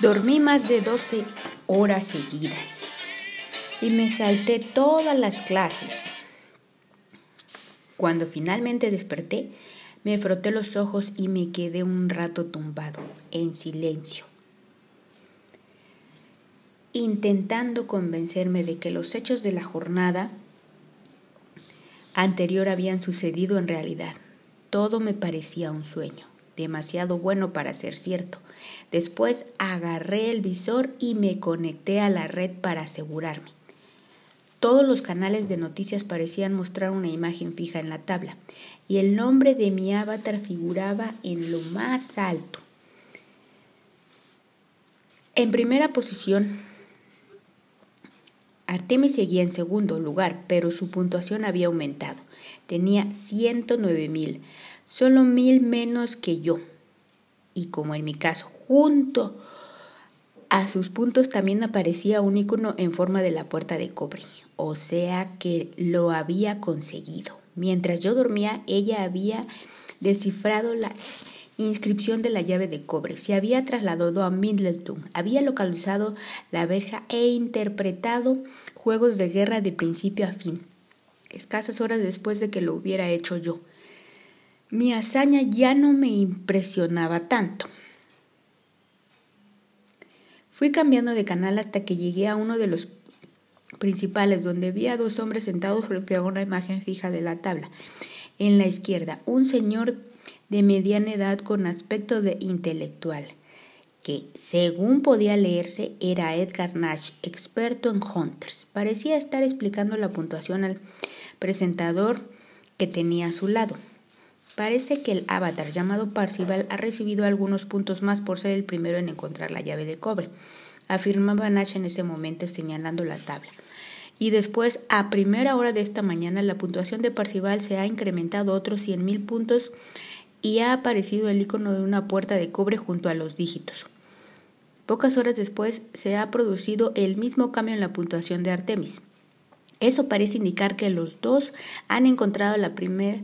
Dormí más de 12 horas seguidas y me salté todas las clases. Cuando finalmente desperté, me froté los ojos y me quedé un rato tumbado, en silencio, intentando convencerme de que los hechos de la jornada anterior habían sucedido en realidad. Todo me parecía un sueño demasiado bueno para ser cierto. Después agarré el visor y me conecté a la red para asegurarme. Todos los canales de noticias parecían mostrar una imagen fija en la tabla, y el nombre de mi avatar figuraba en lo más alto. En primera posición, Artemis seguía en segundo lugar, pero su puntuación había aumentado. Tenía 109 mil solo mil menos que yo. Y como en mi caso, junto a sus puntos también aparecía un icono en forma de la puerta de cobre, o sea que lo había conseguido. Mientras yo dormía, ella había descifrado la inscripción de la llave de cobre, se había trasladado a Middleton, había localizado la verja e interpretado juegos de guerra de principio a fin, escasas horas después de que lo hubiera hecho yo. Mi hazaña ya no me impresionaba tanto. Fui cambiando de canal hasta que llegué a uno de los principales, donde vi a dos hombres sentados frente a una imagen fija de la tabla. En la izquierda, un señor de mediana edad con aspecto de intelectual, que, según podía leerse, era Edgar Nash, experto en hunters. Parecía estar explicando la puntuación al presentador que tenía a su lado. Parece que el avatar llamado Parcival ha recibido algunos puntos más por ser el primero en encontrar la llave de cobre, afirmaba Nash en ese momento señalando la tabla. Y después, a primera hora de esta mañana, la puntuación de Parcival se ha incrementado otros 100.000 puntos y ha aparecido el icono de una puerta de cobre junto a los dígitos. Pocas horas después se ha producido el mismo cambio en la puntuación de Artemis. Eso parece indicar que los dos han encontrado la primera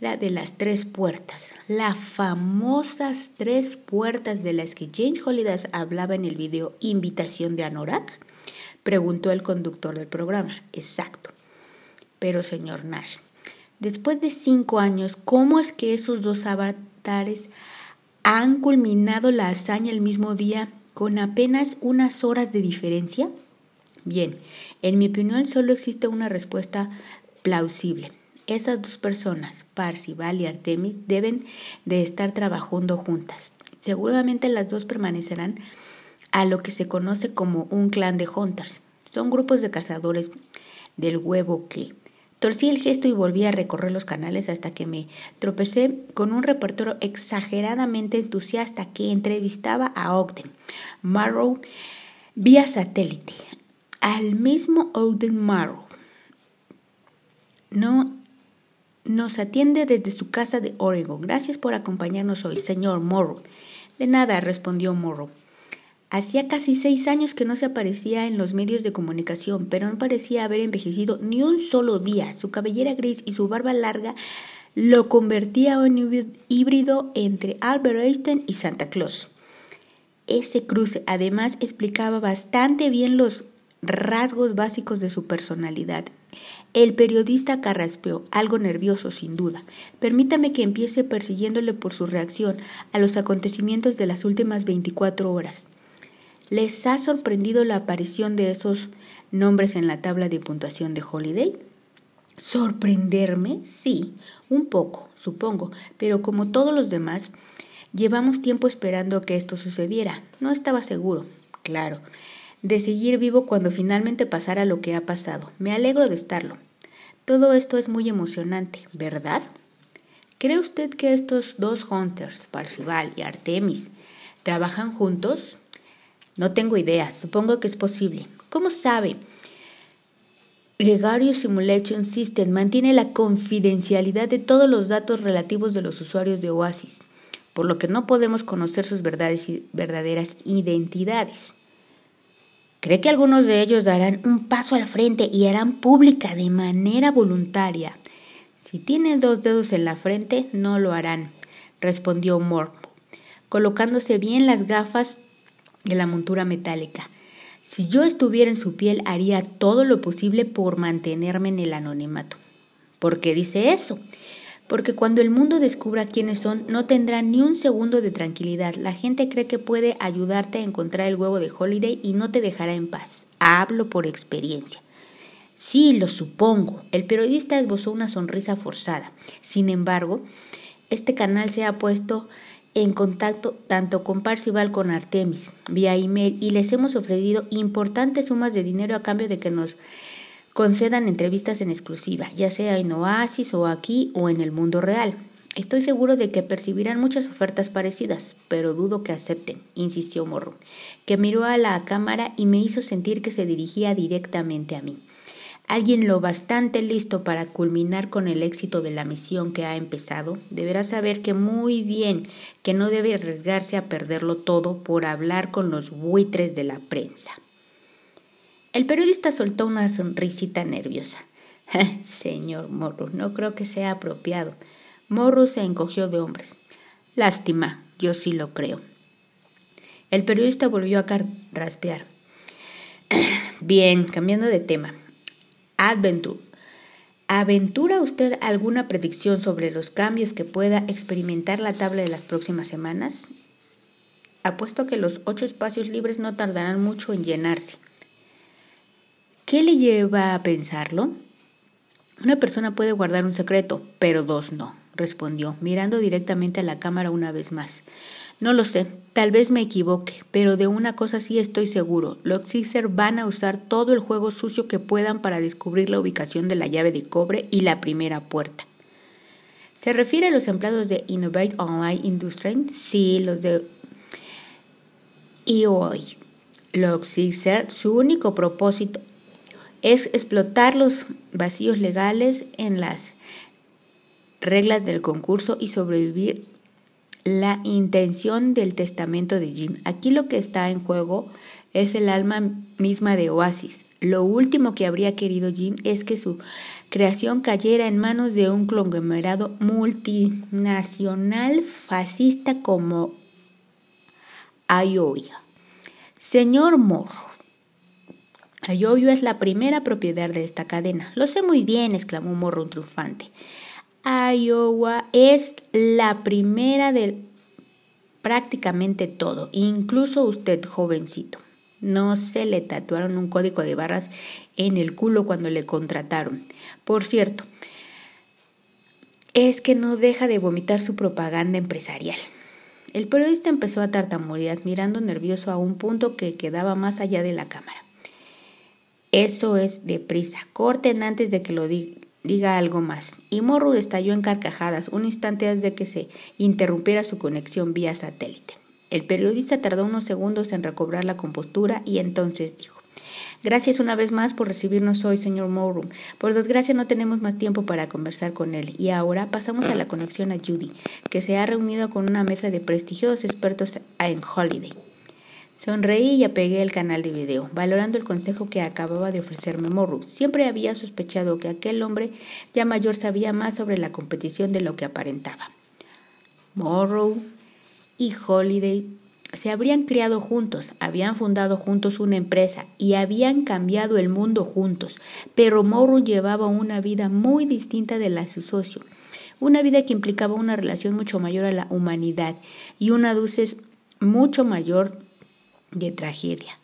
de las tres puertas, las famosas tres puertas de las que James Holiday hablaba en el video Invitación de Anorak? Preguntó el conductor del programa. Exacto. Pero señor Nash, después de cinco años, ¿cómo es que esos dos avatares han culminado la hazaña el mismo día con apenas unas horas de diferencia? Bien, en mi opinión solo existe una respuesta plausible. Esas dos personas, Parcival y Artemis, deben de estar trabajando juntas. Seguramente las dos permanecerán a lo que se conoce como un clan de hunters. Son grupos de cazadores del huevo que torcí el gesto y volví a recorrer los canales hasta que me tropecé con un reportero exageradamente entusiasta que entrevistaba a Ogden Marrow vía satélite. Al mismo Ogden Marrow. No nos atiende desde su casa de Oregon. Gracias por acompañarnos hoy, señor Morrow. De nada, respondió Morrow. Hacía casi seis años que no se aparecía en los medios de comunicación, pero no parecía haber envejecido ni un solo día. Su cabellera gris y su barba larga lo convertía en un híbrido entre Albert Einstein y Santa Claus. Ese cruce además explicaba bastante bien los rasgos básicos de su personalidad. El periodista carraspeó, algo nervioso sin duda. Permítame que empiece persiguiéndole por su reacción a los acontecimientos de las últimas 24 horas. ¿Les ha sorprendido la aparición de esos nombres en la tabla de puntuación de Holiday? ¿Sorprenderme? Sí, un poco, supongo, pero como todos los demás, llevamos tiempo esperando que esto sucediera. No estaba seguro, claro de seguir vivo cuando finalmente pasara lo que ha pasado. Me alegro de estarlo. Todo esto es muy emocionante, ¿verdad? ¿Cree usted que estos dos hunters, Parcival y Artemis, trabajan juntos? No tengo idea, supongo que es posible. ¿Cómo sabe? Gregario Simulation System mantiene la confidencialidad de todos los datos relativos de los usuarios de Oasis, por lo que no podemos conocer sus verdaderas identidades. ¿Cree que algunos de ellos darán un paso al frente y harán pública de manera voluntaria? Si tienen dos dedos en la frente, no lo harán, respondió Moore, colocándose bien las gafas de la montura metálica. Si yo estuviera en su piel, haría todo lo posible por mantenerme en el anonimato. ¿Por qué dice eso? Porque cuando el mundo descubra quiénes son, no tendrá ni un segundo de tranquilidad. La gente cree que puede ayudarte a encontrar el huevo de Holiday y no te dejará en paz. Hablo por experiencia. Sí, lo supongo. El periodista esbozó una sonrisa forzada. Sin embargo, este canal se ha puesto en contacto tanto con Parcival con Artemis vía email y les hemos ofrecido importantes sumas de dinero a cambio de que nos concedan entrevistas en exclusiva, ya sea en Oasis o aquí o en el mundo real. Estoy seguro de que percibirán muchas ofertas parecidas, pero dudo que acepten, insistió Morro, que miró a la cámara y me hizo sentir que se dirigía directamente a mí alguien lo bastante listo para culminar con el éxito de la misión que ha empezado, deberá saber que muy bien que no debe arriesgarse a perderlo todo por hablar con los buitres de la prensa. El periodista soltó una sonrisita nerviosa. Señor Morro, no creo que sea apropiado. Morro se encogió de hombres. Lástima, yo sí lo creo. El periodista volvió a raspear. Bien, cambiando de tema. Adventure. ¿Aventura usted alguna predicción sobre los cambios que pueda experimentar la tabla de las próximas semanas? Apuesto que los ocho espacios libres no tardarán mucho en llenarse. ¿Qué le lleva a pensarlo? Una persona puede guardar un secreto, pero dos no, respondió, mirando directamente a la cámara una vez más. No lo sé, tal vez me equivoque, pero de una cosa sí estoy seguro. Los Caesar van a usar todo el juego sucio que puedan para descubrir la ubicación de la llave de cobre y la primera puerta. ¿Se refiere a los empleados de Innovate Online Industry? Sí, los de hoy. Los Caesar, su único propósito es explotar los vacíos legales en las reglas del concurso y sobrevivir la intención del testamento de Jim. Aquí lo que está en juego es el alma misma de Oasis. Lo último que habría querido Jim es que su creación cayera en manos de un conglomerado multinacional fascista como Iowa. Señor Morro, Iowa es la primera propiedad de esta cadena. Lo sé muy bien, exclamó Morro triunfante. Iowa es la primera de prácticamente todo, incluso usted jovencito. No se le tatuaron un código de barras en el culo cuando le contrataron. Por cierto, es que no deja de vomitar su propaganda empresarial. El periodista empezó a tartamudear, mirando nervioso a un punto que quedaba más allá de la cámara. Eso es deprisa. Corten antes de que lo diga algo más. Y Morro estalló en carcajadas un instante antes de que se interrumpiera su conexión vía satélite. El periodista tardó unos segundos en recobrar la compostura y entonces dijo Gracias una vez más por recibirnos hoy, señor Morrow. Por desgracia no tenemos más tiempo para conversar con él y ahora pasamos a la conexión a Judy, que se ha reunido con una mesa de prestigiosos expertos en Holiday. Sonreí y apegué el canal de video, valorando el consejo que acababa de ofrecerme Morrow. Siempre había sospechado que aquel hombre ya mayor sabía más sobre la competición de lo que aparentaba. Morrow y Holiday se habrían criado juntos, habían fundado juntos una empresa y habían cambiado el mundo juntos, pero Morrow llevaba una vida muy distinta de la de su socio, una vida que implicaba una relación mucho mayor a la humanidad y una dulce mucho mayor de tragedia.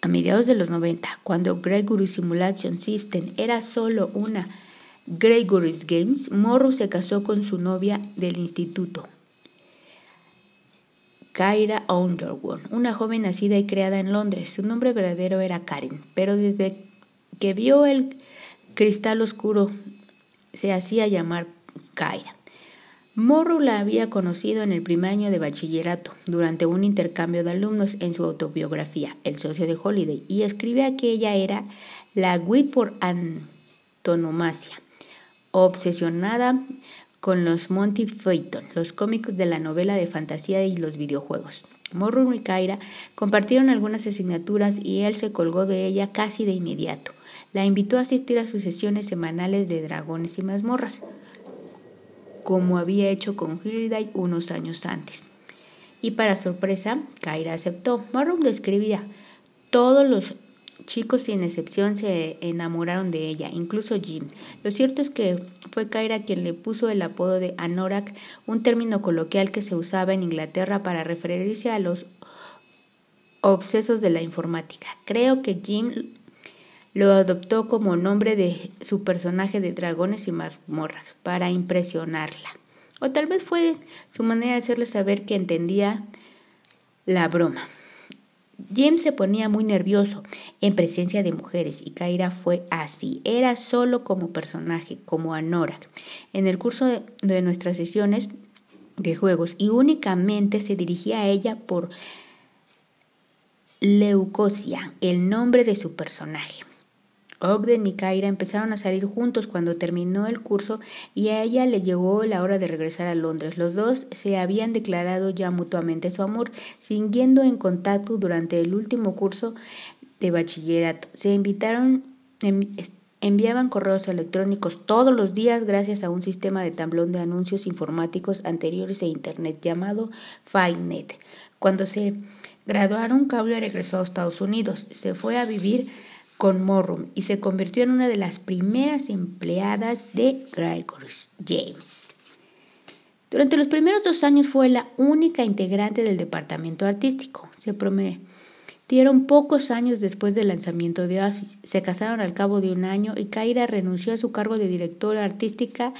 A mediados de los 90, cuando Gregory Simulation System era solo una Gregory's Games, Morrow se casó con su novia del instituto, Kyra Underwood, una joven nacida y creada en Londres. Su nombre verdadero era Karen, pero desde que vio el cristal oscuro se hacía llamar Kyra. Morrow la había conocido en el primer año de bachillerato, durante un intercambio de alumnos en su autobiografía, El socio de Holiday, y escribe que ella era la Wii por antonomasia, obsesionada con los Monty Python, los cómicos de la novela de fantasía y los videojuegos. Morrow y Kyra compartieron algunas asignaturas y él se colgó de ella casi de inmediato. La invitó a asistir a sus sesiones semanales de dragones y mazmorras como había hecho con Holiday unos años antes. y para sorpresa, Kyra aceptó. Morrow describía, todos los chicos sin excepción se enamoraron de ella, incluso Jim. Lo cierto es que fue Kyra quien le puso el apodo de Anorak, un término coloquial que se usaba en Inglaterra para referirse a los obsesos de la informática. Creo que Jim lo adoptó como nombre de su personaje de Dragones y Mazmorras para impresionarla. O tal vez fue su manera de hacerle saber que entendía la broma. Jim se ponía muy nervioso en presencia de mujeres y Kaira fue así. Era solo como personaje, como Anorak. En el curso de nuestras sesiones de juegos y únicamente se dirigía a ella por Leucosia, el nombre de su personaje. Ogden y Kaira empezaron a salir juntos cuando terminó el curso y a ella le llegó la hora de regresar a Londres. Los dos se habían declarado ya mutuamente su amor, siguiendo en contacto durante el último curso de bachillerato. Se invitaron, enviaban correos electrónicos todos los días gracias a un sistema de tablón de anuncios informáticos anteriores a Internet llamado FineNet. Cuando se graduaron, Cable regresó a Estados Unidos. Se fue a vivir con Morrum y se convirtió en una de las primeras empleadas de Gregory James. Durante los primeros dos años fue la única integrante del departamento artístico. Se prometieron pocos años después del lanzamiento de Oasis. Se casaron al cabo de un año y Kaira renunció a su cargo de directora artística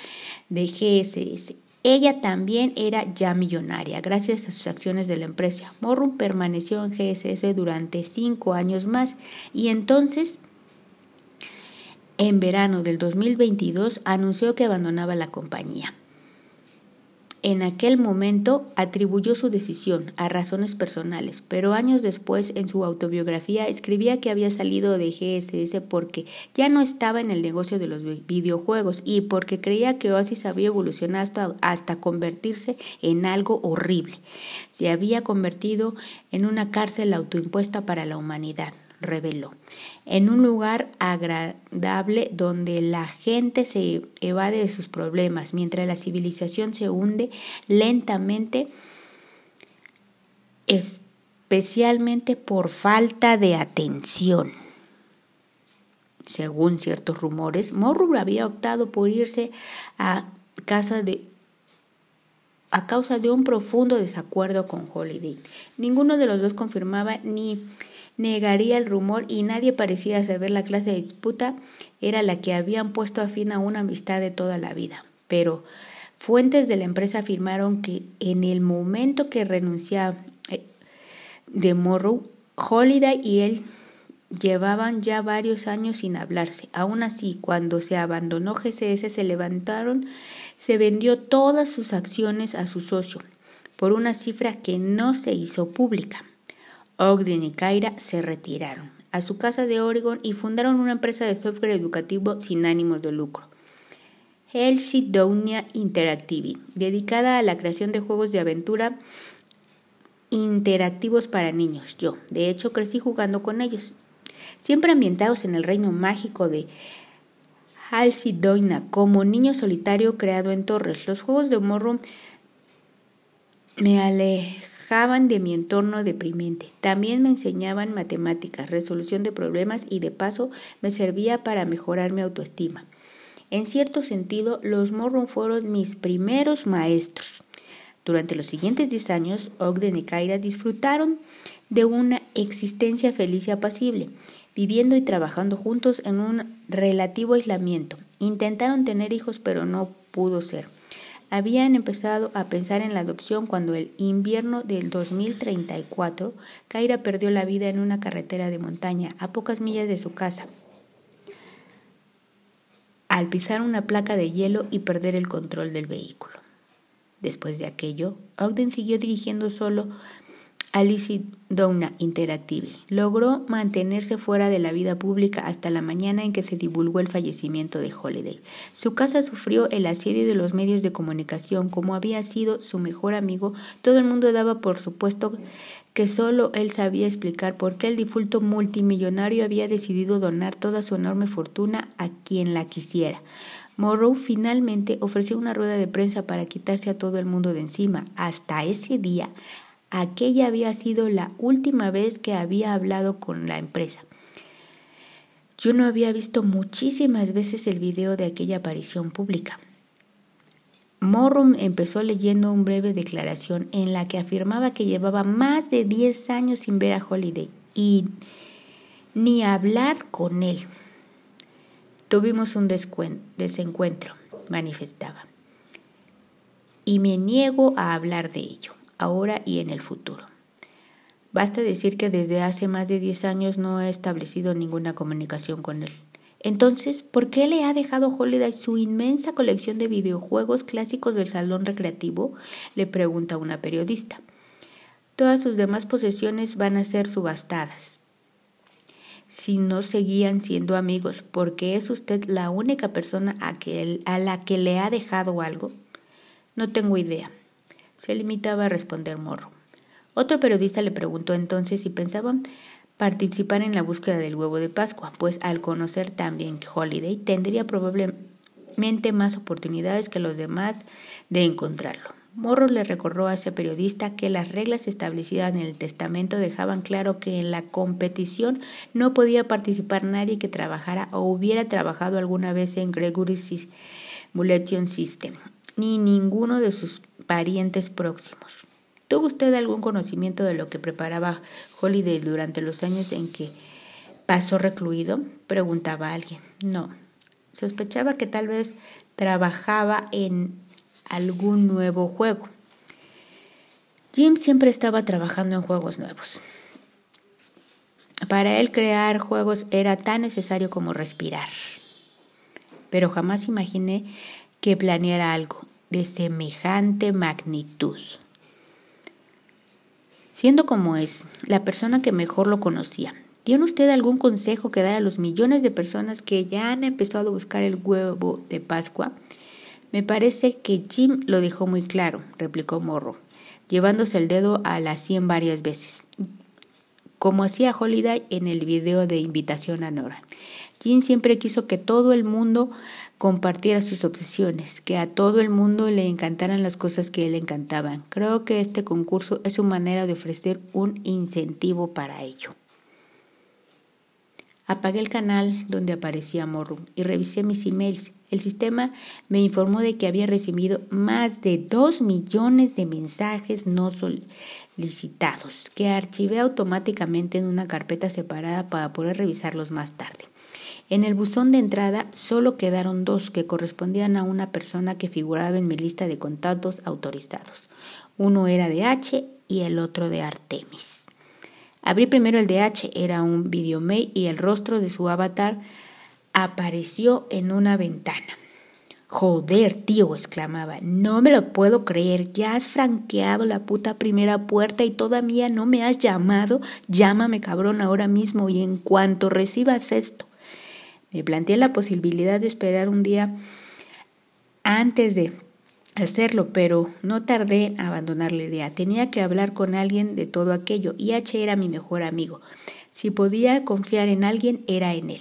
de GSS ella también era ya millonaria gracias a sus acciones de la empresa. Morrum permaneció en GSS durante cinco años más y entonces, en verano del 2022, anunció que abandonaba la compañía. En aquel momento atribuyó su decisión a razones personales, pero años después en su autobiografía escribía que había salido de GSS porque ya no estaba en el negocio de los videojuegos y porque creía que Oasis había evolucionado hasta, convertirse en algo horrible. Se había convertido en una cárcel autoimpuesta para la humanidad reveló, en un lugar agradable donde la gente se evade de sus problemas, mientras la civilización se hunde lentamente, especialmente por falta de atención. Según ciertos rumores, Morru había optado por irse a casa de a causa de un profundo desacuerdo con Holiday. Ninguno de los dos confirmaba ni negaría el rumor y nadie parecía saber la clase de disputa era la que habían puesto a fin a una amistad de toda la vida. Pero fuentes de la empresa afirmaron que en el momento que renunciaba eh, de Morrow, Holiday y él llevaban ya varios años sin hablarse. Aún así, cuando se abandonó GCS, se levantaron, se vendió todas sus acciones a su socio por una cifra que no se hizo pública. Ogden y Kyra se retiraron a su casa de Oregon y fundaron una empresa de software educativo sin ánimos de lucro. Donia Interactive, dedicada a la creación de juegos de aventura interactivos para niños. Yo, de hecho, crecí jugando con ellos, siempre ambientados en el reino mágico de Halcydonia, como niño solitario creado en torres. Los juegos de morro me alejaron de mi entorno deprimente. También me enseñaban matemáticas, resolución de problemas y de paso me servía para mejorar mi autoestima. En cierto sentido, los Morron fueron mis primeros maestros. Durante los siguientes 10 años, Ogden y Kaira disfrutaron de una existencia feliz y apacible, viviendo y trabajando juntos en un relativo aislamiento. Intentaron tener hijos, pero no pudo ser. Habían empezado a pensar en la adopción cuando el invierno del 2034, Kaira perdió la vida en una carretera de montaña a pocas millas de su casa al pisar una placa de hielo y perder el control del vehículo. Después de aquello, Ogden siguió dirigiendo solo Alice Donna Interactive logró mantenerse fuera de la vida pública hasta la mañana en que se divulgó el fallecimiento de Holiday. Su casa sufrió el asedio de los medios de comunicación. Como había sido su mejor amigo, todo el mundo daba por supuesto que solo él sabía explicar por qué el difunto multimillonario había decidido donar toda su enorme fortuna a quien la quisiera. Morrow finalmente ofreció una rueda de prensa para quitarse a todo el mundo de encima. Hasta ese día aquella había sido la última vez que había hablado con la empresa. Yo no había visto muchísimas veces el video de aquella aparición pública. Morrum empezó leyendo una breve declaración en la que afirmaba que llevaba más de 10 años sin ver a Holiday y ni hablar con él. Tuvimos un desencuentro, manifestaba, y me niego a hablar de ello, ahora y en el futuro. Basta decir que desde hace más de 10 años no he establecido ninguna comunicación con él. Entonces, ¿por qué le ha dejado Holiday su inmensa colección de videojuegos clásicos del salón recreativo? le pregunta una periodista. Todas sus demás posesiones van a ser subastadas. Si no seguían siendo amigos, ¿por qué es usted la única persona a, a la que le ha dejado algo? No tengo idea. Se limitaba a responder Morro. Otro periodista le preguntó entonces si pensaban participar en la búsqueda del huevo de Pascua, pues al conocer también que Holiday tendría probablemente más oportunidades que los demás de encontrarlo. Morro le recordó a ese periodista que las reglas establecidas en el testamento dejaban claro que en la competición no podía participar nadie que trabajara o hubiera trabajado alguna vez en Gregory's Bulletin System, ni ninguno de sus parientes próximos. ¿Tuvo usted algún conocimiento de lo que preparaba Holiday durante los años en que pasó recluido? preguntaba alguien. No. Sospechaba que tal vez trabajaba en algún nuevo juego. Jim siempre estaba trabajando en juegos nuevos. Para él crear juegos era tan necesario como respirar. Pero jamás imaginé que planeara algo de semejante magnitud. Siendo como es, la persona que mejor lo conocía, ¿tiene usted algún consejo que dar a los millones de personas que ya han empezado a buscar el huevo de Pascua? Me parece que Jim lo dejó muy claro, replicó Morro, llevándose el dedo a la sien varias veces, como hacía Holiday en el video de invitación a Nora. Jim siempre quiso que todo el mundo compartiera sus obsesiones, que a todo el mundo le encantaran las cosas que le encantaban. Creo que este concurso es su manera de ofrecer un incentivo para ello. Apagué el canal donde aparecía Morrum y revisé mis emails. El sistema me informó de que había recibido más de dos millones de mensajes no solicitados, que archivé automáticamente en una carpeta separada para poder revisarlos más tarde. En el buzón de entrada solo quedaron dos que correspondían a una persona que figuraba en mi lista de contactos autorizados. Uno era de H y el otro de Artemis. Abrí primero el de H, era un videomail y el rostro de su avatar apareció en una ventana. Joder, tío, exclamaba, no me lo puedo creer, ya has franqueado la puta primera puerta y todavía no me has llamado, llámame cabrón ahora mismo y en cuanto recibas esto, me planteé la posibilidad de esperar un día antes de hacerlo, pero no tardé en abandonar la idea. Tenía que hablar con alguien de todo aquello y H era mi mejor amigo. Si podía confiar en alguien, era en él.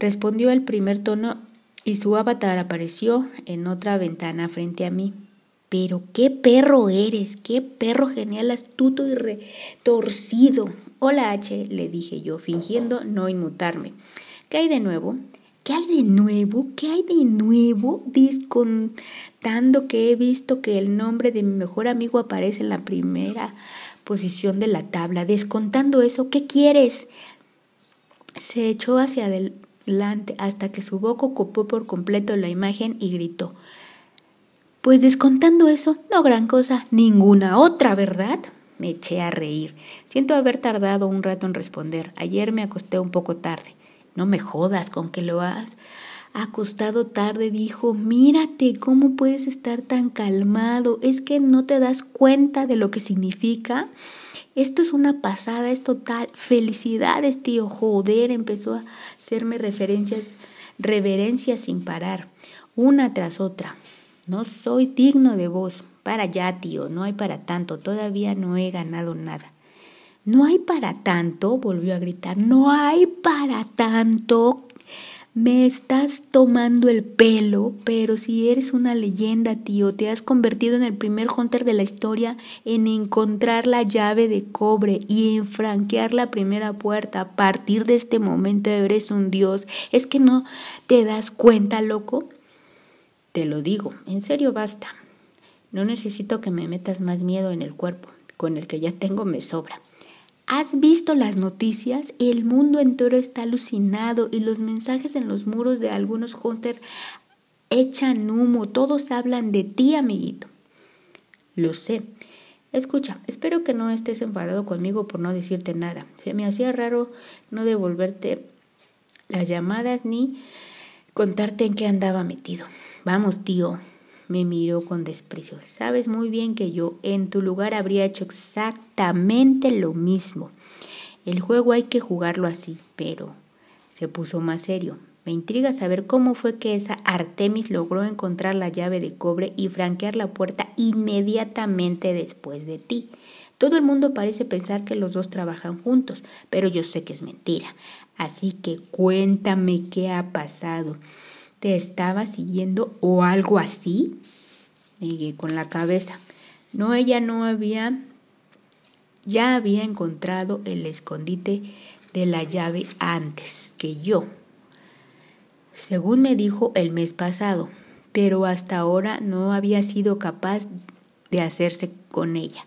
Respondió el primer tono y su avatar apareció en otra ventana frente a mí. Pero qué perro eres, qué perro genial, astuto y retorcido. Hola H, le dije yo, fingiendo no inmutarme. ¿Qué hay de nuevo? ¿Qué hay de nuevo? ¿Qué hay de nuevo? Discontando que he visto que el nombre de mi mejor amigo aparece en la primera posición de la tabla. Descontando eso, ¿qué quieres? Se echó hacia adelante hasta que su boca ocupó por completo la imagen y gritó. Pues descontando eso, no gran cosa, ninguna otra, ¿verdad? Me eché a reír. Siento haber tardado un rato en responder. Ayer me acosté un poco tarde. No me jodas con que lo has acostado tarde, dijo, mírate, ¿cómo puedes estar tan calmado? Es que no te das cuenta de lo que significa. Esto es una pasada, es total. Felicidades, tío. Joder, empezó a hacerme referencias, reverencias sin parar, una tras otra. No soy digno de vos. Para ya, tío, no hay para tanto, todavía no he ganado nada. No hay para tanto, volvió a gritar, no hay para tanto. Me estás tomando el pelo, pero si eres una leyenda, tío, te has convertido en el primer hunter de la historia en encontrar la llave de cobre y en franquear la primera puerta. A partir de este momento eres un dios. ¿Es que no te das cuenta, loco? Te lo digo, en serio basta. No necesito que me metas más miedo en el cuerpo, con el que ya tengo me sobra. ¿Has visto las noticias? El mundo entero está alucinado y los mensajes en los muros de algunos hunters echan humo. Todos hablan de ti, amiguito. Lo sé. Escucha, espero que no estés enfadado conmigo por no decirte nada. Se me hacía raro no devolverte las llamadas ni contarte en qué andaba metido. Vamos, tío, me miró con desprecio. Sabes muy bien que yo en tu lugar habría hecho exactamente lo mismo. El juego hay que jugarlo así, pero se puso más serio. Me intriga saber cómo fue que esa Artemis logró encontrar la llave de cobre y franquear la puerta inmediatamente después de ti. Todo el mundo parece pensar que los dos trabajan juntos, pero yo sé que es mentira. Así que cuéntame qué ha pasado te estaba siguiendo o algo así? Negué con la cabeza. No, ella no había, ya había encontrado el escondite de la llave antes que yo, según me dijo el mes pasado, pero hasta ahora no había sido capaz de hacerse con ella.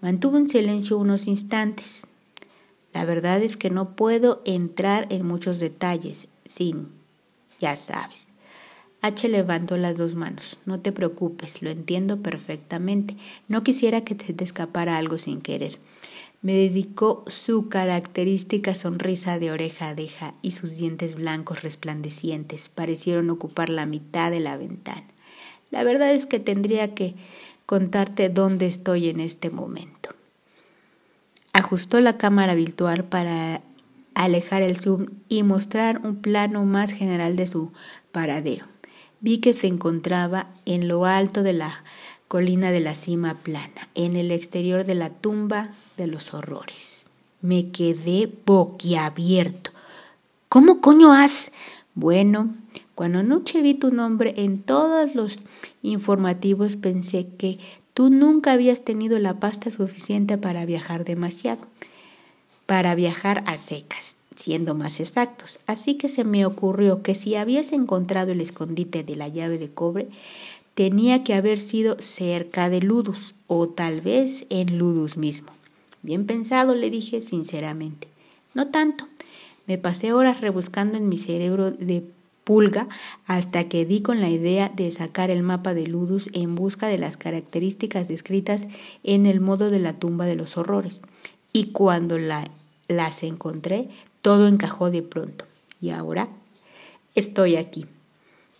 Mantuvo en silencio unos instantes. La verdad es que no puedo entrar en muchos detalles sin ya sabes. H levantó las dos manos. No te preocupes, lo entiendo perfectamente. No quisiera que te, escapara algo sin querer. Me dedicó su característica sonrisa de oreja a oreja y sus dientes blancos resplandecientes parecieron ocupar la mitad de la ventana. La verdad es que tendría que contarte dónde estoy en este momento. Ajustó la cámara virtual para alejar el zoom y mostrar un plano más general de su paradero. Vi que se encontraba en lo alto de la colina de la cima plana, en el exterior de la tumba de los horrores. Me quedé boquiabierto. ¿Cómo coño has? Bueno, cuando anoche vi tu nombre en todos los informativos pensé que tú nunca habías tenido la pasta suficiente para viajar demasiado para viajar a secas, siendo más exactos. Así que se me ocurrió que si habías encontrado el escondite de la llave de cobre, tenía que haber sido cerca de Ludus o tal vez en Ludus mismo. Bien pensado, le dije sinceramente. No tanto. Me pasé horas rebuscando en mi cerebro de pulga hasta que di con la idea de sacar el mapa de Ludus en busca de las características descritas en el modo de la tumba de los horrores y cuando la, las encontré, todo encajó de pronto. Y ahora estoy aquí.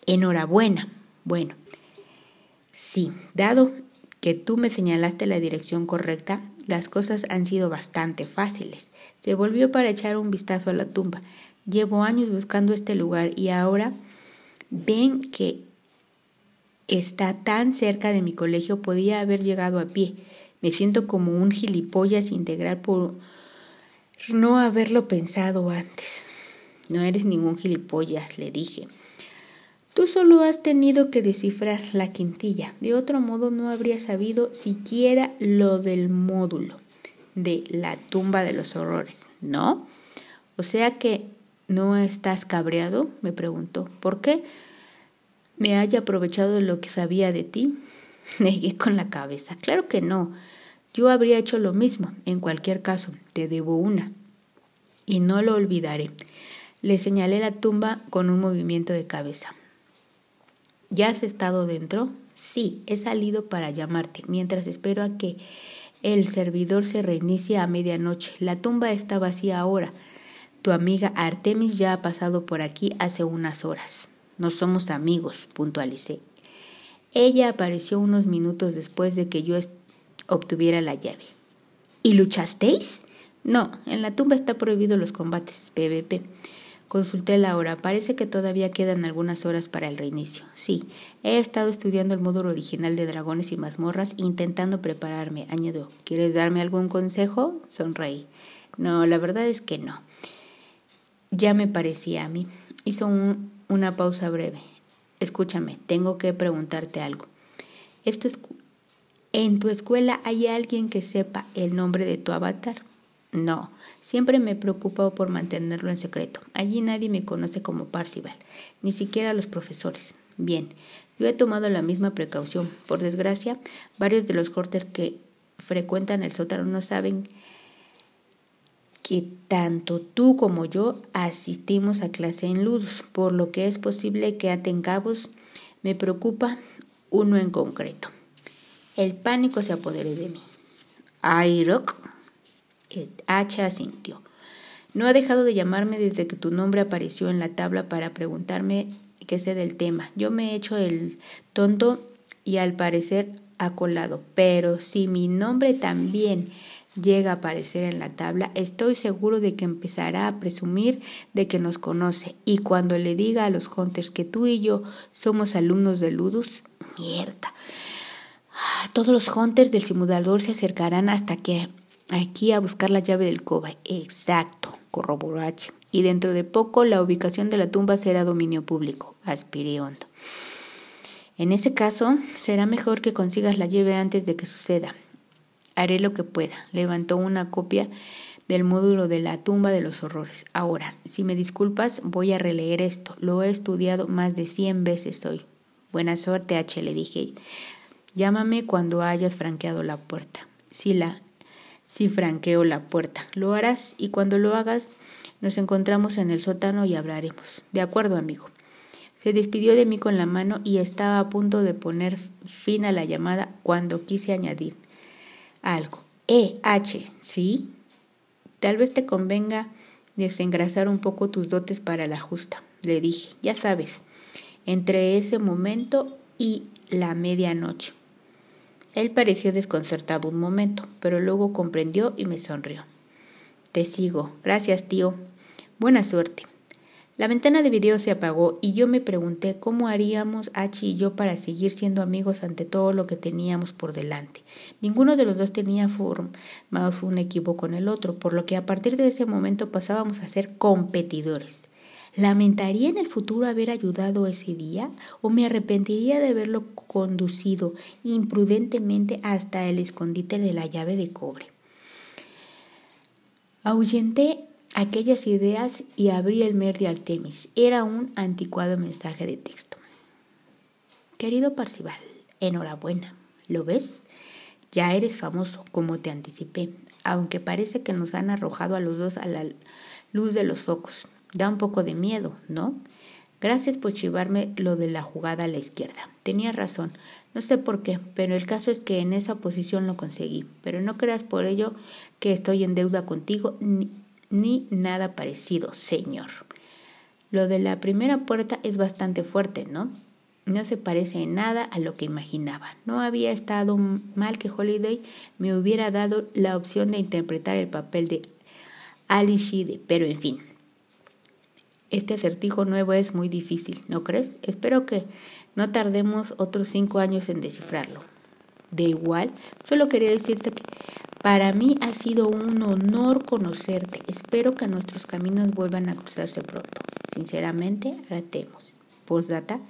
Enhorabuena. Bueno, sí, dado que tú me señalaste la dirección correcta, las cosas han sido bastante fáciles. Se volvió para echar un vistazo a la tumba. Llevo años buscando este lugar y ahora ven que está tan cerca de mi colegio, podía haber llegado a pie. Me siento como un gilipollas integral por no haberlo pensado antes. No eres ningún gilipollas, le dije. Tú solo has tenido que descifrar la quintilla. De otro modo no habría sabido siquiera lo del módulo de la tumba de los horrores, ¿no? O sea que no estás cabreado, me preguntó. ¿Por qué? ¿Me haya aprovechado lo que sabía de ti? Negué con la cabeza. Claro que no. Yo habría hecho lo mismo. En cualquier caso, te debo una. Y no lo olvidaré. Le señalé la tumba con un movimiento de cabeza. ¿Ya has estado dentro? Sí, he salido para llamarte, mientras espero a que el servidor se reinicie a medianoche. La tumba está vacía ahora. Tu amiga Artemis ya ha pasado por aquí hace unas horas. No somos amigos, puntualicé. Ella apareció unos minutos después de que yo obtuviera la llave. ¿Y luchasteis? No, en la tumba está prohibido los combates PvP. Consulté la hora. Parece que todavía quedan algunas horas para el reinicio. Sí, he estado estudiando el módulo original de dragones y mazmorras intentando prepararme. Añadió. ¿Quieres darme algún consejo? Sonreí. No, la verdad es que no. Ya me parecía a mí. Hizo una pausa breve. Escúchame, tengo que preguntarte algo. Esto es, ¿En tu escuela hay alguien que sepa el nombre de tu avatar? No, siempre me he preocupado por mantenerlo en secreto. Allí nadie me conoce como Parcival, ni siquiera los profesores. Bien, yo he tomado la misma precaución. Por desgracia, varios de los cortes que frecuentan el sótano no saben que tanto tú como yo asistimos a clase en Ludus, por lo que es posible que aten cabos. Me preocupa uno en concreto. El pánico se apoderó de mí. Rock. H asintió. No ha dejado de llamarme desde que tu nombre apareció en la tabla para preguntarme qué sé del tema. Yo me he hecho el tonto y al parecer ha colado, pero si mi nombre también llega a aparecer en la tabla, estoy seguro de que empezará a presumir de que nos conoce. Y cuando le diga a los hunters que tú y yo somos alumnos de Ludus, mierda. Todos los hunters del simulador se acercarán hasta que aquí a buscar la llave del cobre. Exacto, corroboró H. Y dentro de poco la ubicación de la tumba será dominio público. Aspiré hondo. En ese caso, será mejor que consigas la llave antes de que suceda. Haré lo que pueda. Levantó una copia del módulo de la tumba de los horrores. Ahora, si me disculpas, voy a releer esto. Lo he estudiado más de cien veces hoy. Buena suerte, H, le dije. Llámame cuando hayas franqueado la puerta. Si la si franqueo la puerta. Lo harás y cuando lo hagas nos encontramos en el sótano y hablaremos. De acuerdo, amigo. Se despidió de mí con la mano y estaba a punto de poner fin a la llamada cuando quise añadir algo. E, H, ¿sí? Tal vez te convenga desengrasar un poco tus dotes para la justa, le dije, ya sabes, entre ese momento y la medianoche. Él pareció desconcertado un momento, pero luego comprendió y me sonrió. Te sigo. Gracias, tío. Buena suerte. La ventana de video se apagó y yo me pregunté cómo haríamos H y yo para seguir siendo amigos ante todo lo que teníamos por delante. Ninguno de los dos tenía formado un equipo con el otro, por lo que a partir de ese momento pasábamos a ser competidores. ¿Lamentaría en el futuro haber ayudado ese día o me arrepentiría de haberlo conducido imprudentemente hasta el escondite de la llave de cobre? Ahuyenté aquellas ideas y abrí el mer de Artemis. Era un anticuado mensaje de texto. Querido Parcival, enhorabuena. ¿Lo ves? Ya eres famoso, como te anticipé, aunque parece que nos han arrojado a los dos a la luz de los focos. Da un poco de miedo, ¿no? Gracias por chivarme lo de la jugada a la izquierda. Tenía razón. No sé por qué, pero el caso es que en esa posición lo conseguí. Pero no creas por ello que estoy en deuda contigo ni, ni nada parecido, señor. Lo de la primera puerta es bastante fuerte, ¿no? No se parece en nada a lo que imaginaba. No había estado mal que Holiday me hubiera dado la opción de interpretar el papel de Alice Shide, pero en fin. Este acertijo nuevo es muy difícil, ¿no crees? Espero que no tardemos otros cinco años en descifrarlo. De igual, solo quería decirte que para mí ha sido un honor conocerte. Espero que nuestros caminos vuelvan a cruzarse pronto. Sinceramente, Artemos. Postdata,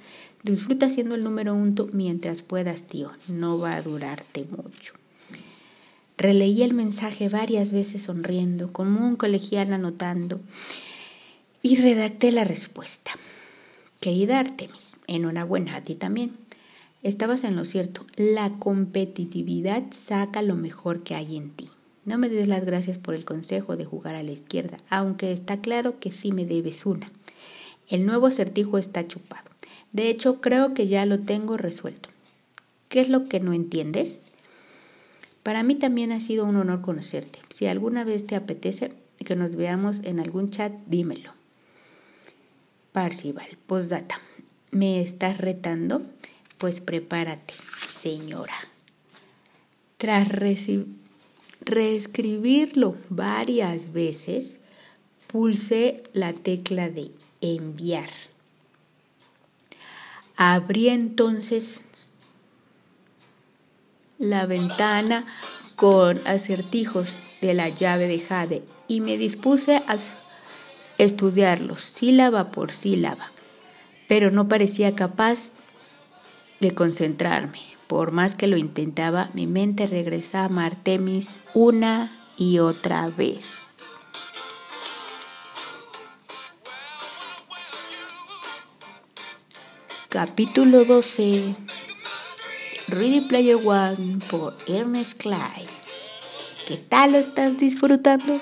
disfruta siendo el número uno mientras puedas, tío. No va a durarte mucho. Releí el mensaje varias veces sonriendo, como un colegial anotando, y redacté la respuesta. Querida Artemis, enhorabuena a ti también. Estabas en lo cierto. La competitividad saca lo mejor que hay en ti. No me des las gracias por el consejo de jugar a la izquierda, aunque está claro que sí me debes una. El nuevo acertijo está chupado. De hecho, creo que ya lo tengo resuelto. ¿Qué es lo que no entiendes? Para mí también ha sido un honor conocerte. Si alguna vez te apetece que nos veamos en algún chat, dímelo. Parcival, postdata. ¿Me estás retando? Pues prepárate, señora. Tras reescribirlo varias veces, pulsé la tecla de enviar. Abrí entonces la ventana con acertijos de la llave de Jade y me dispuse a estudiarlos sílaba por sílaba, pero no parecía capaz de concentrarme. Por más que lo intentaba, mi mente regresaba a Artemis una y otra vez. Capítulo 12 Ready Player One por Ernest Clyde. ¿Qué tal lo estás disfrutando?